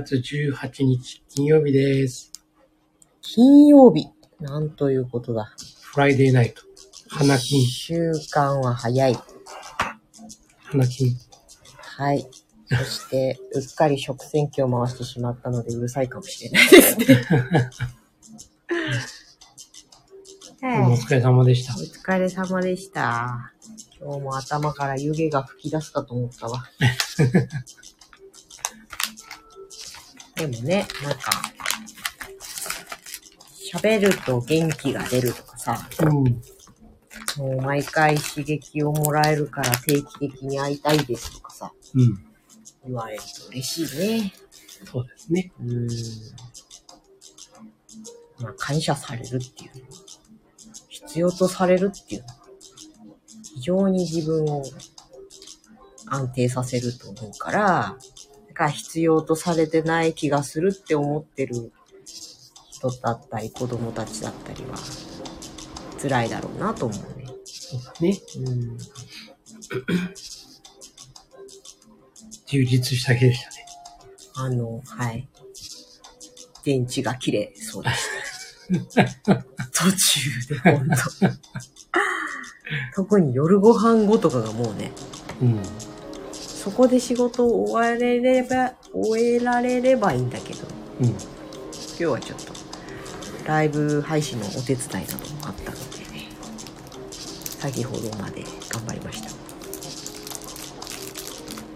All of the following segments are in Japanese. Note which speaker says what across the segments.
Speaker 1: 月18日金曜日です。
Speaker 2: 金曜日。なんということだ。
Speaker 1: フライデーナイト。花金、
Speaker 2: 週間は早い。
Speaker 1: 花金。
Speaker 2: はい。そして、うっかり食洗機を回してしまったのでうるさいかもしれないですね。
Speaker 1: お疲れ様でした
Speaker 2: お。疲れ様でした。今日も頭から湯気が吹き出すかと思ったわ。でもね、なんか、喋ると元気が出るとかさ、
Speaker 1: うん。
Speaker 2: もう毎回刺激をもらえるから定期的に会いたいですとかさ、
Speaker 1: うん。
Speaker 2: 言われると嬉しいね。
Speaker 1: そうですね。
Speaker 2: うーん。まあ、感謝されるっていう必要とされるっていう非常に自分を安定させると思うから、だから必要とされてない気がするって思ってる人だったり、子供たちだったりは、辛いだろうなと思うね。
Speaker 1: そうだね。
Speaker 2: うん。
Speaker 1: 充実した日でしたね。
Speaker 2: あの、はい。電池が切れそうでした。途中で、ほんと。特に夜ご飯後とかがもうね、
Speaker 1: うん。
Speaker 2: そこで仕事を終われれば、終えられればいいんだけど、
Speaker 1: うん。
Speaker 2: 今日はちょっと、ライブ配信のお手伝いなどもあったのでね、先ほどまで頑張りました。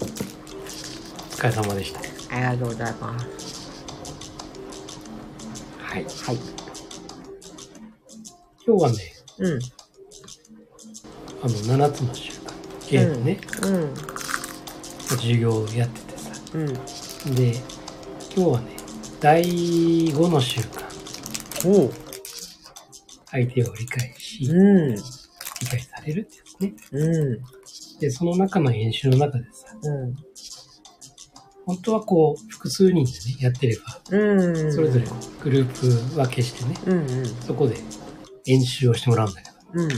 Speaker 1: お疲れ様でした。
Speaker 2: ありがとうございます。
Speaker 1: はい。
Speaker 2: はい。
Speaker 1: 今日はね、
Speaker 2: うん。
Speaker 1: あの、7つの習慣。ゲームね、
Speaker 2: うん。
Speaker 1: 授業をやっててさ。
Speaker 2: うん。
Speaker 1: で、今日はね、第5の習慣。相手を理解し、
Speaker 2: うん。
Speaker 1: 理解されるってやつね。
Speaker 2: うん。
Speaker 1: で、その中の演習の中でさ、
Speaker 2: うん。
Speaker 1: 本当はこう、複数人でね、やってれば、
Speaker 2: うん。
Speaker 1: それぞれグループ分けしてね、
Speaker 2: うんうん。
Speaker 1: そこで演習をしてもらうんだけど、
Speaker 2: うん。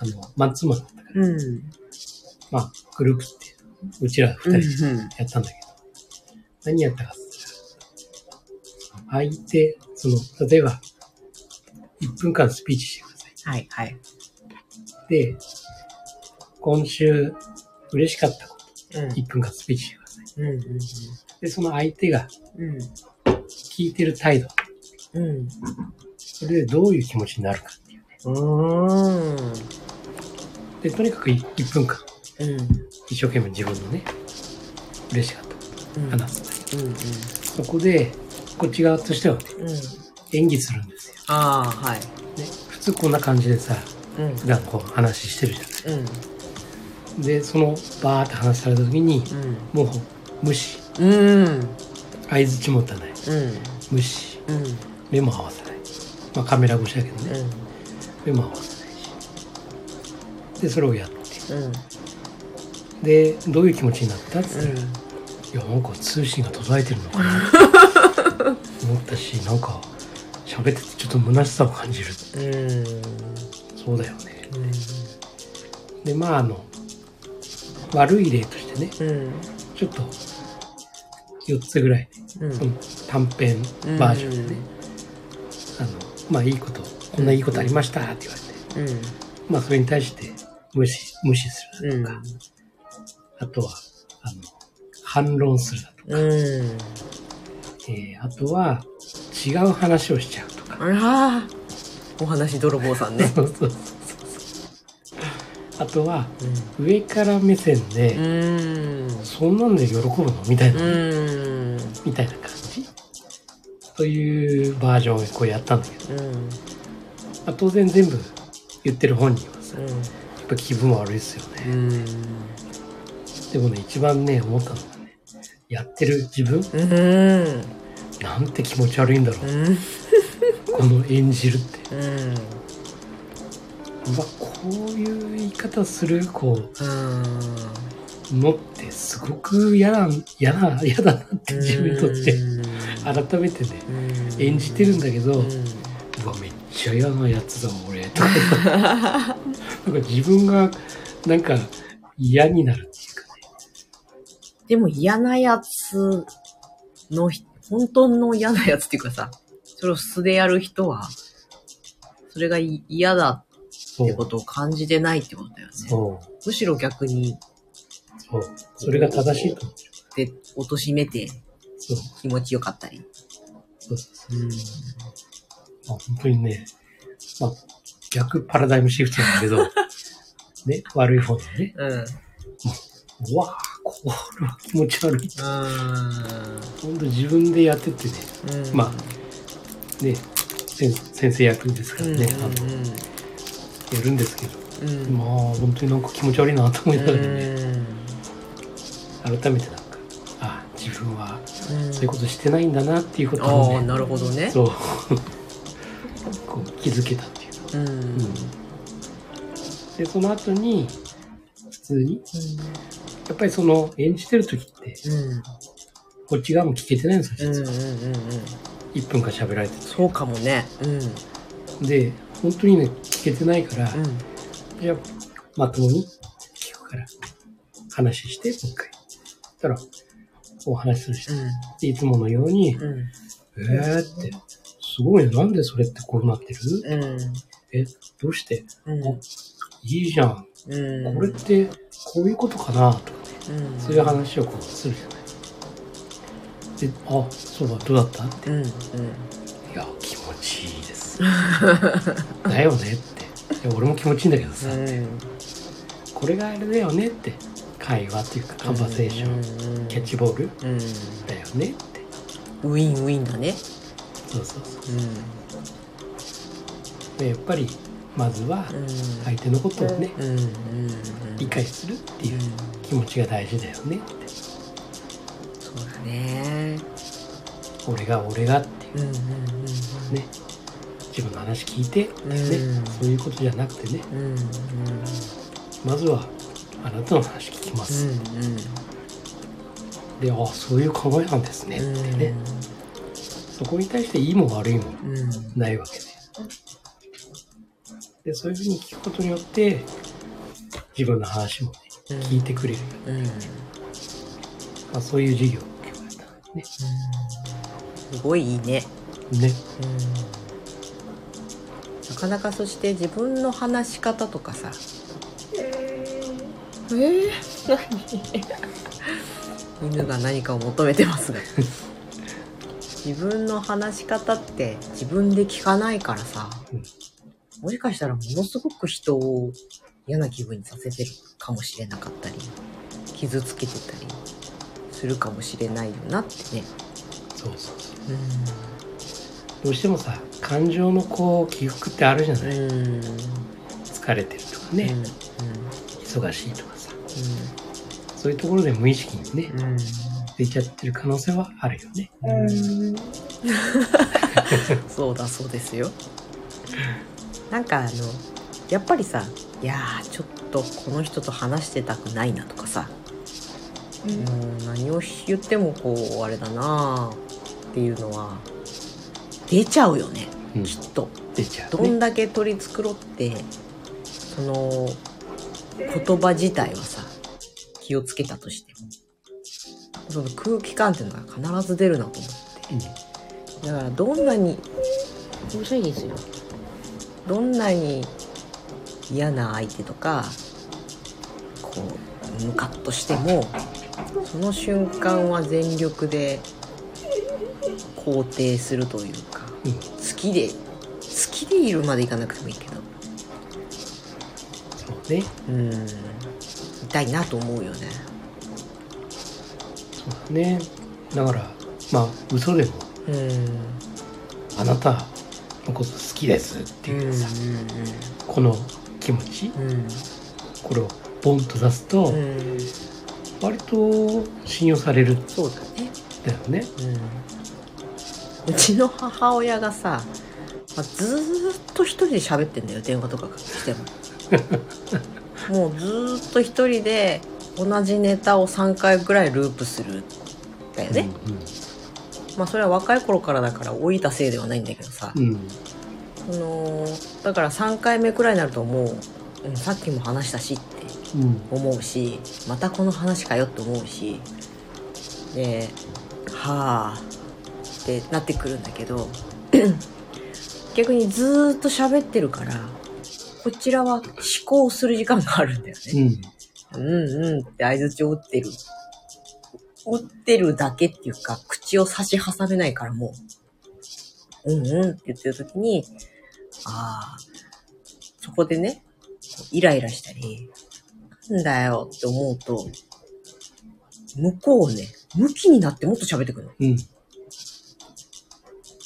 Speaker 1: あの、マンツーマンだったから、
Speaker 2: うん。
Speaker 1: まあ、グループって、うちら二人。やったんだけど、何やったかって相手、その、例えば、1分間スピーチしてください。
Speaker 2: はいはい。
Speaker 1: で、今週嬉しかったこと、
Speaker 2: うん。
Speaker 1: 1分間スピーチしてください。
Speaker 2: うんうん
Speaker 1: で、その相手が
Speaker 2: うん。
Speaker 1: 聞いてる態度、
Speaker 2: うん。
Speaker 1: それでどういう気持ちになるかっていうね。
Speaker 2: うん。
Speaker 1: で、とにかく1分間、
Speaker 2: うん。
Speaker 1: 一生懸命自分のね、嬉しかったこと
Speaker 2: うん。
Speaker 1: 話す。
Speaker 2: うん。
Speaker 1: そこで、こっち側としてはね、
Speaker 2: うん。
Speaker 1: 演技するんですよ。
Speaker 2: ああ、はい。
Speaker 1: ね、普通こんな感じでさ、
Speaker 2: うん。
Speaker 1: 普段こう話してるじゃ
Speaker 2: うん。
Speaker 1: ない。で、そのバーって話された時に、もう無視。
Speaker 2: うん。うん。
Speaker 1: 相づち持たない。
Speaker 2: うん。
Speaker 1: 無視。
Speaker 2: うん。
Speaker 1: 目も合わせない。まあカメラ越しだけどね。
Speaker 2: うん。
Speaker 1: 目も合わせないし。で、それをやって。
Speaker 2: うん。
Speaker 1: で、どういう気持ちになったって
Speaker 2: うん。
Speaker 1: いや、なんか通信が途絶えてるのかな 思ったし、なんか喋っててちょっと虚しさを感じる。
Speaker 2: うん。
Speaker 1: そうだよね。で、まああの、悪い例としてね、
Speaker 2: うん。
Speaker 1: ちょっと4つぐらい、
Speaker 2: うん。
Speaker 1: その短編バージョンでね、あの、まあいいこと、こんないいことありましたって言われて、
Speaker 2: うん。
Speaker 1: まあそれに対して無視、無視するとか、あとは、あの、反論するだとか、
Speaker 2: うん。
Speaker 1: えーあとは違う話をしちゃうとか、
Speaker 2: あらお話泥棒さんね。
Speaker 1: そうそうそうあとは上から目線で、
Speaker 2: うん。
Speaker 1: そんなんで喜ぶのみたいな、
Speaker 2: うん。
Speaker 1: みたいな感じ。というバージョンをこうやったんだけど、
Speaker 2: うん。
Speaker 1: まあ、当然全部言ってる本人はさや
Speaker 2: う
Speaker 1: っぱ気分悪いですよね、
Speaker 2: ん。
Speaker 1: でもね一番ね思ったのがねやってる自分
Speaker 2: うん。
Speaker 1: なんて気持ち悪いんだろう、
Speaker 2: うん。
Speaker 1: この演じるって
Speaker 2: うん。
Speaker 1: うわこういう言い方するこう
Speaker 2: うん。
Speaker 1: のってすごく嫌だ嫌だ嫌だなって自分にとって改めてね演じてるんだけど、うわめっちゃ嫌なやつだ俺とかなんか自分がなんか嫌になる
Speaker 2: でも嫌なやつのひ、本当の嫌なやつっていうかさ、それを素でやる人は、それがい嫌だ
Speaker 1: そう
Speaker 2: ってことを感じてないってことだよね。
Speaker 1: そう。
Speaker 2: むしろ逆に、
Speaker 1: そう。それが正しいと思う。
Speaker 2: で、貶めて
Speaker 1: そう。
Speaker 2: 気持ちよかったり。
Speaker 1: そうそう
Speaker 2: うん。
Speaker 1: まあ、本当にね、まあ、逆パラダイムシフトなんだけど、ね、悪い方のね、
Speaker 2: うん。
Speaker 1: うわあ、これは気持ち悪い。
Speaker 2: う
Speaker 1: 本当自分でやっててね、
Speaker 2: ん。
Speaker 1: まね、先先生役ですからね、あのやるんですけど、
Speaker 2: うん。うん。
Speaker 1: まあ、本当になんか気持ち悪いなと思いながらね、
Speaker 2: うん
Speaker 1: 改めてなんか、あ自分は
Speaker 2: うん
Speaker 1: そういうことしてないんだなっていうことを
Speaker 2: ああ、
Speaker 1: ね、
Speaker 2: なるほどね。
Speaker 1: そう、こう気づけたっていうか。
Speaker 2: うん。
Speaker 1: うんで、その後に、普通に、やっぱりその演じてる時って、
Speaker 2: うん。
Speaker 1: こっち側も聞けてないんですよ、
Speaker 2: うん。うん。
Speaker 1: 実は。
Speaker 2: うん。うん。
Speaker 1: 1分間喋られて
Speaker 2: そうかもね。うん。
Speaker 1: て。で、本当にね、聞けてないから、
Speaker 2: うん。
Speaker 1: じゃあ、まともに聞くから、話して、もう一回。たら、お話しするし、でいつものように、
Speaker 2: うん。
Speaker 1: えーって、すごいね、なんでそれってこうなってる？
Speaker 2: うん。
Speaker 1: え、どうして？
Speaker 2: うん。
Speaker 1: いいじゃん。
Speaker 2: うん。
Speaker 1: これって、こういうことかな？とかね。
Speaker 2: うん。
Speaker 1: そういう話をこうするじゃない。で、あ、そうだ、どうだった？って。
Speaker 2: うん。うん。
Speaker 1: いや、気持ちいいです。だよねって。俺も気持ちいいんだけどさ、これがあれだよねって。会話っていうか、カンバセーション、
Speaker 2: ン
Speaker 1: キャッチボール
Speaker 2: うん。
Speaker 1: だよねって。
Speaker 2: ウィンウィンだね。
Speaker 1: そうそうそう。
Speaker 2: う
Speaker 1: でやっぱり、まずは、
Speaker 2: ん。
Speaker 1: 相手のことをね。理解するっていう気持ちが大事だよねって。
Speaker 2: そうだね。
Speaker 1: 俺が俺がっていう。ね。自分の話聞いて、ね
Speaker 2: うん
Speaker 1: そういうことじゃなくてね。まずはあなたの話聞きます。で、あそういう考えなんですね
Speaker 2: うん。
Speaker 1: ってね。そこに対していいも悪いも
Speaker 2: うん。
Speaker 1: ないわけで。で、そういうふうに聞くことによって、自分の話もね、
Speaker 2: うん
Speaker 1: 聞いてくれる。
Speaker 2: うん。
Speaker 1: まあ、そういう授業を今日やったね。
Speaker 2: すごいいいね。
Speaker 1: ね。
Speaker 2: なかなかそして自分の話し方とかさえー、何？犬が何かを求めてますが 自分の話し方って自分で聞かないからさ、
Speaker 1: うん
Speaker 2: もしかしたらものすごく人を嫌な気分にさせてるかもしれなかったり傷つけてたりするかもしれないよなってね。
Speaker 1: そうそうそう。
Speaker 2: う
Speaker 1: どうしてもさ、感情のこう、起伏ってあるじゃない。
Speaker 2: ん。うん。
Speaker 1: 疲れてるとかね、
Speaker 2: うん。
Speaker 1: 忙しいとかさ。そういうところで無意識にね、
Speaker 2: うん。うん
Speaker 1: 出ちゃってる可能性はあるよね。
Speaker 2: そうだそうですよなんかあのやっぱりさいやーちょっとこの人と話してたくないなとかさ、もう何を言ってもこうあれだなーっていうのは出ちゃうよね
Speaker 1: うん。
Speaker 2: きっと。
Speaker 1: 出ちゃう、ね。
Speaker 2: どんだけ取り繕ってその言葉自体はさ気をつけたとしても。その空気感っていうのが必ず出るなと思って。だからどんなにうるさいですよどんなに嫌な相手とかこうムカッとしてもその瞬間は全力で肯定するというか
Speaker 1: うん。
Speaker 2: 好きで好きでいるまでいかなくてもいいけど
Speaker 1: そうね。
Speaker 2: うん痛いなと思うよね
Speaker 1: そうだね。だから、まあ、嘘でも、
Speaker 2: うん
Speaker 1: あなたのこと好きですっていうさ、
Speaker 2: う
Speaker 1: この気持ち、
Speaker 2: んうん。
Speaker 1: これをボンと出すと、
Speaker 2: うん。うん
Speaker 1: 割と信用される。ん
Speaker 2: そうだね。
Speaker 1: だよね。
Speaker 2: うん。うちの母親がさ、まあ、ずーっと一人で喋ってんだよ電話とかしても。もうずーっと一人で同じネタを3回ぐらいループする。んだよね、まあそれは若い頃からだから老いたせいではないんだけどさ、
Speaker 1: うん。うん。
Speaker 2: そのだから3回目くらいになるともう、うんさっきも話したしって
Speaker 1: うん。
Speaker 2: 思うしまたこの話かよって思うしではあってなってくるんだけど 逆にずーっと喋ってるからこちらは思考する時間があるんだよね。
Speaker 1: うん。
Speaker 2: うんうんって相槌を打ってる。打ってるだけっていうか、口を差し挟めないからもう、うんうんって言ってる時に、ああ、そこでね、イライラしたり、なんだよって思うと、向こうね、向きになってもっと喋ってくるの。
Speaker 1: うん。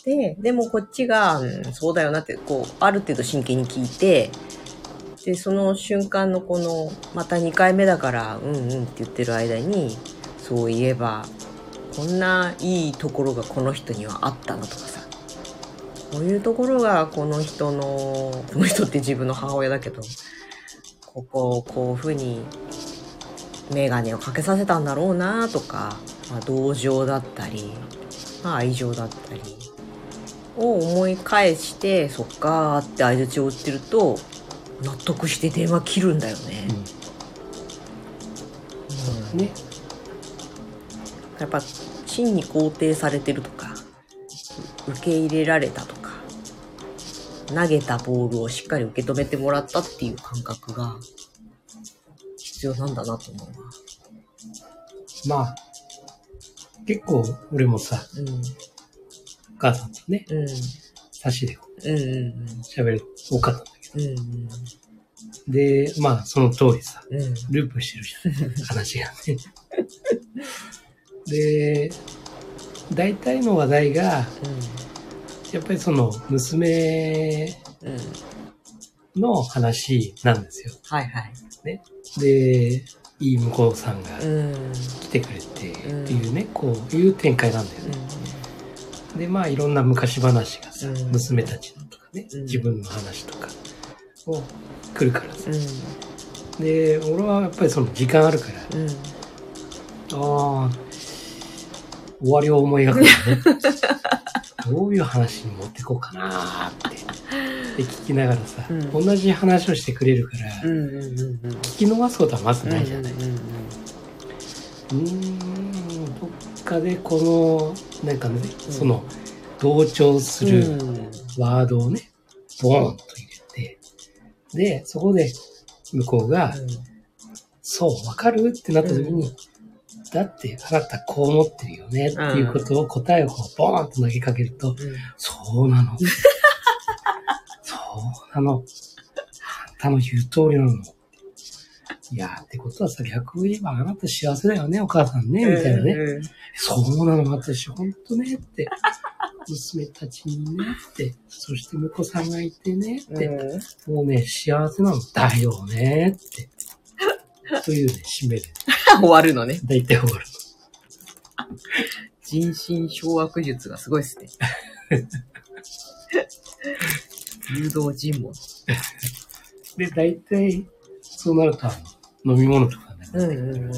Speaker 2: で、でもこっちが、うんそうだよなって、こう、ある程度真剣に聞いて、で、その瞬間のこの、また2回目だから、うんうんって言ってる間に、そういえば、こんないいところがこの人にはあったのとかさ、こういうところがこの人の、この人って自分の母親だけど、ここをこういうふうにメガネをかけさせたんだろうなとか、まあ、同情だったり、まあ、愛情だったりを思い返してそっかーって相槌を打ってると納得して電話切るんだよね。うん
Speaker 1: ね。
Speaker 2: やっぱ真に肯定されてるとか受け入れられたとか投げたボールをしっかり受け止めてもらったっていう感覚が必要なんだなと思う
Speaker 1: まあ、結構俺もさ、
Speaker 2: な。
Speaker 1: お母さんとね、
Speaker 2: うん。うん。
Speaker 1: 差しでこ
Speaker 2: うんうん
Speaker 1: う喋る多かったんだけ
Speaker 2: うん。うん
Speaker 1: ど。で、まあその通りさ、
Speaker 2: うん。うん。
Speaker 1: ループしてるじゃん。話がね。で、大体の話題が、やっぱりその娘。の話なんですよ。
Speaker 2: はいはい。
Speaker 1: で、いい向こうさんが
Speaker 2: うん。
Speaker 1: 来てくれてっていうね、こういう展開なんだよね。で、まあいろんな昔話がさ、
Speaker 2: うん
Speaker 1: 娘たちのとかね、
Speaker 2: うん
Speaker 1: 自分の話とかを来るからさ。
Speaker 2: うん。
Speaker 1: で、俺はやっぱりその時間あるから、
Speaker 2: うん。
Speaker 1: ああ、終わりを思い描くよね。どういう話に持ってこうかなーって。で、聞きながらさ、
Speaker 2: うん
Speaker 1: 同じ話をしてくれるから、
Speaker 2: うんうんうんうん。
Speaker 1: 聞き逃すことはまずないじゃない。
Speaker 2: うん
Speaker 1: どっかでこの、なんかね、その、同調する
Speaker 2: うん
Speaker 1: ワードをね、ボーンと入れて、で、そこで向こうが、そう、わかる？ってなった時に、だってあなたこう思ってるよねっていうことを答えをボーンと投げかけると、
Speaker 2: うん
Speaker 1: そうなの。そうなの。あんたの言う通りなの。いやーってことはさ、逆を言えばあなた幸せだよね、お母さんね、みたいなね。
Speaker 2: うん
Speaker 1: そうなの、私、ほんとね、って。娘たちにね、って。そして婿さんがいてね、って。もうね、幸せなのだよね、って。というね、締めで、
Speaker 2: 終わるのね。
Speaker 1: だいたい終わる
Speaker 2: 人心掌握術がすごいっすね。誘導尋問。
Speaker 1: の。で、だいたい、そうなると、飲み物とかね、
Speaker 2: うんうんうん。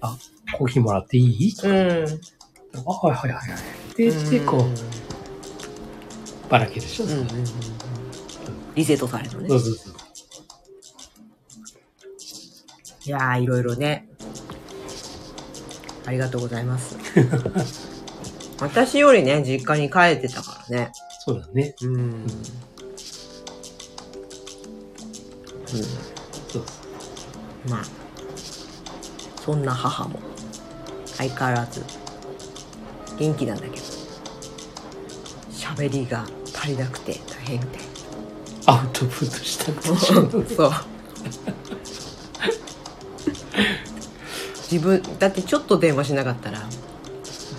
Speaker 1: あ、コーヒーもらっていい？
Speaker 2: うん。
Speaker 1: あ、はいはいはいはい。って言って、こう、ばらけるでしょ。
Speaker 2: うんうんうんうん。リセットされるのね
Speaker 1: そう。そうそう。
Speaker 2: いやー、いろいろね。ありがとうございます。私よりね、実家に帰ってたからね。
Speaker 1: そうだね。
Speaker 2: うん。うん。
Speaker 1: そう
Speaker 2: まあ、そんな母も相変わらず元気なんだけど、喋りが足りなくて大変みたい。
Speaker 1: アウトプットしたくてしょうがない
Speaker 2: そう。自分、だってちょっと電話しなかったら、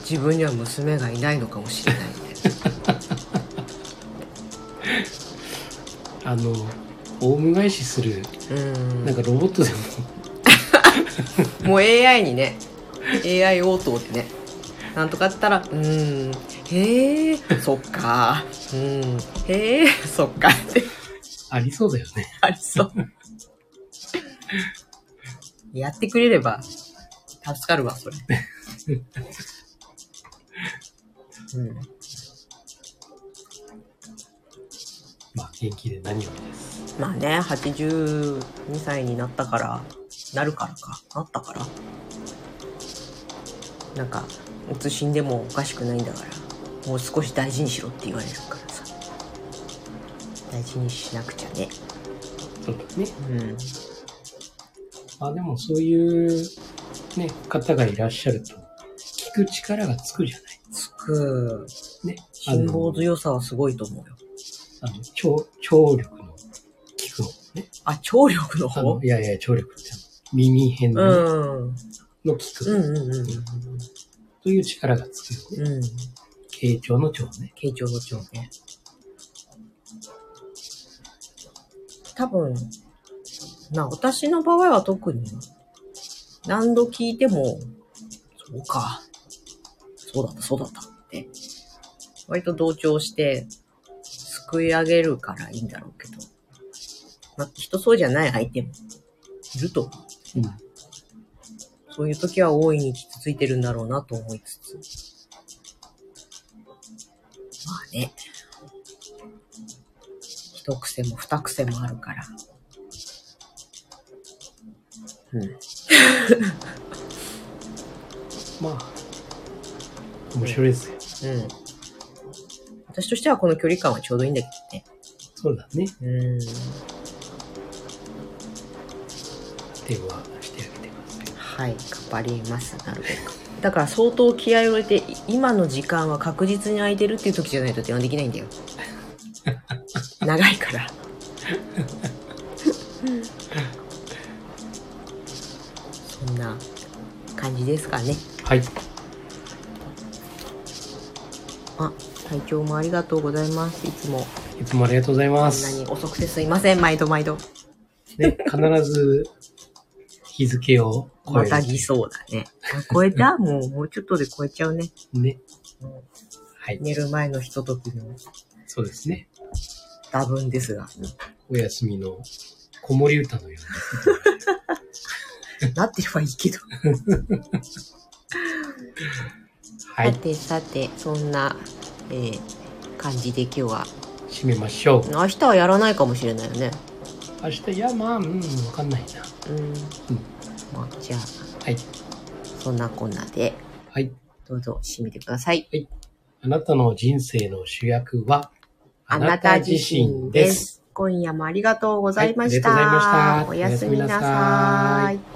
Speaker 2: 自分には娘がいないのかもしれない
Speaker 1: あの、オウム返しする、
Speaker 2: な。うん。
Speaker 1: なんかロボットでも、
Speaker 2: もう AI にね、AI 応答でね、なんとかったら、うーん、へえ、そっか、うん、へえ、そっかって
Speaker 1: ありそうだよね。
Speaker 2: ありそう。やってくれれば、助かるわ、それ。うん。
Speaker 1: まあ、元気で何よりです。
Speaker 2: まあね、82歳になったから、なるからか、なったから。なんかいつ死んでもおかしくないんだからもう少し大事にしろって言われるからさ大事にしなくちゃね
Speaker 1: そうだね。
Speaker 2: うん
Speaker 1: まあでもそういうね、方がいらっしゃると、聞く力がつくじゃない。
Speaker 2: つく
Speaker 1: ね。あ
Speaker 2: 辛
Speaker 1: の、
Speaker 2: 抱強さはすごいと思うよ
Speaker 1: あの聴聴力の聞くのね。
Speaker 2: あ聴力の
Speaker 1: あ
Speaker 2: 方
Speaker 1: のいやいや、聴力って耳辺
Speaker 2: う
Speaker 1: の,、
Speaker 2: ん
Speaker 1: の聞く、
Speaker 2: うんうんうん
Speaker 1: という力がつくよね。
Speaker 2: うんうん
Speaker 1: 傾聴の聴ね。
Speaker 2: 傾聴の聴ね多分な私の場合は特に何度聞いてもそうかそうだったそうだったって割と同調して救い上げるからいいんだろうけど、まあ、人そうじゃない相手もいるとう
Speaker 1: ん。
Speaker 2: そういう時は大いに傷ついてるんだろうなと思いつつ。まあね。一癖も二癖もあるから。うん。
Speaker 1: まあ、面白いですよ。
Speaker 2: うん。私としてはこの距離感はちょうどいいんだけどね。
Speaker 1: そうだね。
Speaker 2: うん。
Speaker 1: 電話してあげてください。
Speaker 2: はい、頑張ります、なるべく。だから相当気合を入れて、い今の時間は確実に空いてるっていう時じゃないと電話できないんだよ。長いから。感じですかね。
Speaker 1: はい。
Speaker 2: あ、体調もありがとうございます。いつも
Speaker 1: いつもありがとうござい
Speaker 2: こんな
Speaker 1: ます。
Speaker 2: に遅くてすいません、毎度毎度。
Speaker 1: ね、必ず日付を超える。
Speaker 2: またぎそうだね。あ超えた？もう、もうちょっとで超えちゃうね。
Speaker 1: ね。
Speaker 2: うん
Speaker 1: はい。
Speaker 2: 寝る前のひとときの
Speaker 1: そうですね。
Speaker 2: 多分ですが。
Speaker 1: お休みの子守歌のよう
Speaker 2: なってればいいけど。
Speaker 1: な。はい。
Speaker 2: さてさて、そんな、えー感じで今日は。
Speaker 1: 締めましょう。
Speaker 2: 明日はやらないかもしれないよね。
Speaker 1: 明日、いや、まあ、うん、わかんないな。
Speaker 2: うん。まあ、じゃあ、
Speaker 1: はい。
Speaker 2: そんなこんなで、
Speaker 1: はい。
Speaker 2: どうぞ締めてください。
Speaker 1: あなたの人生の主役は、
Speaker 2: あなた自身です。今夜もありがとうございました。
Speaker 1: はいありがとうございました
Speaker 2: おやすみなさい。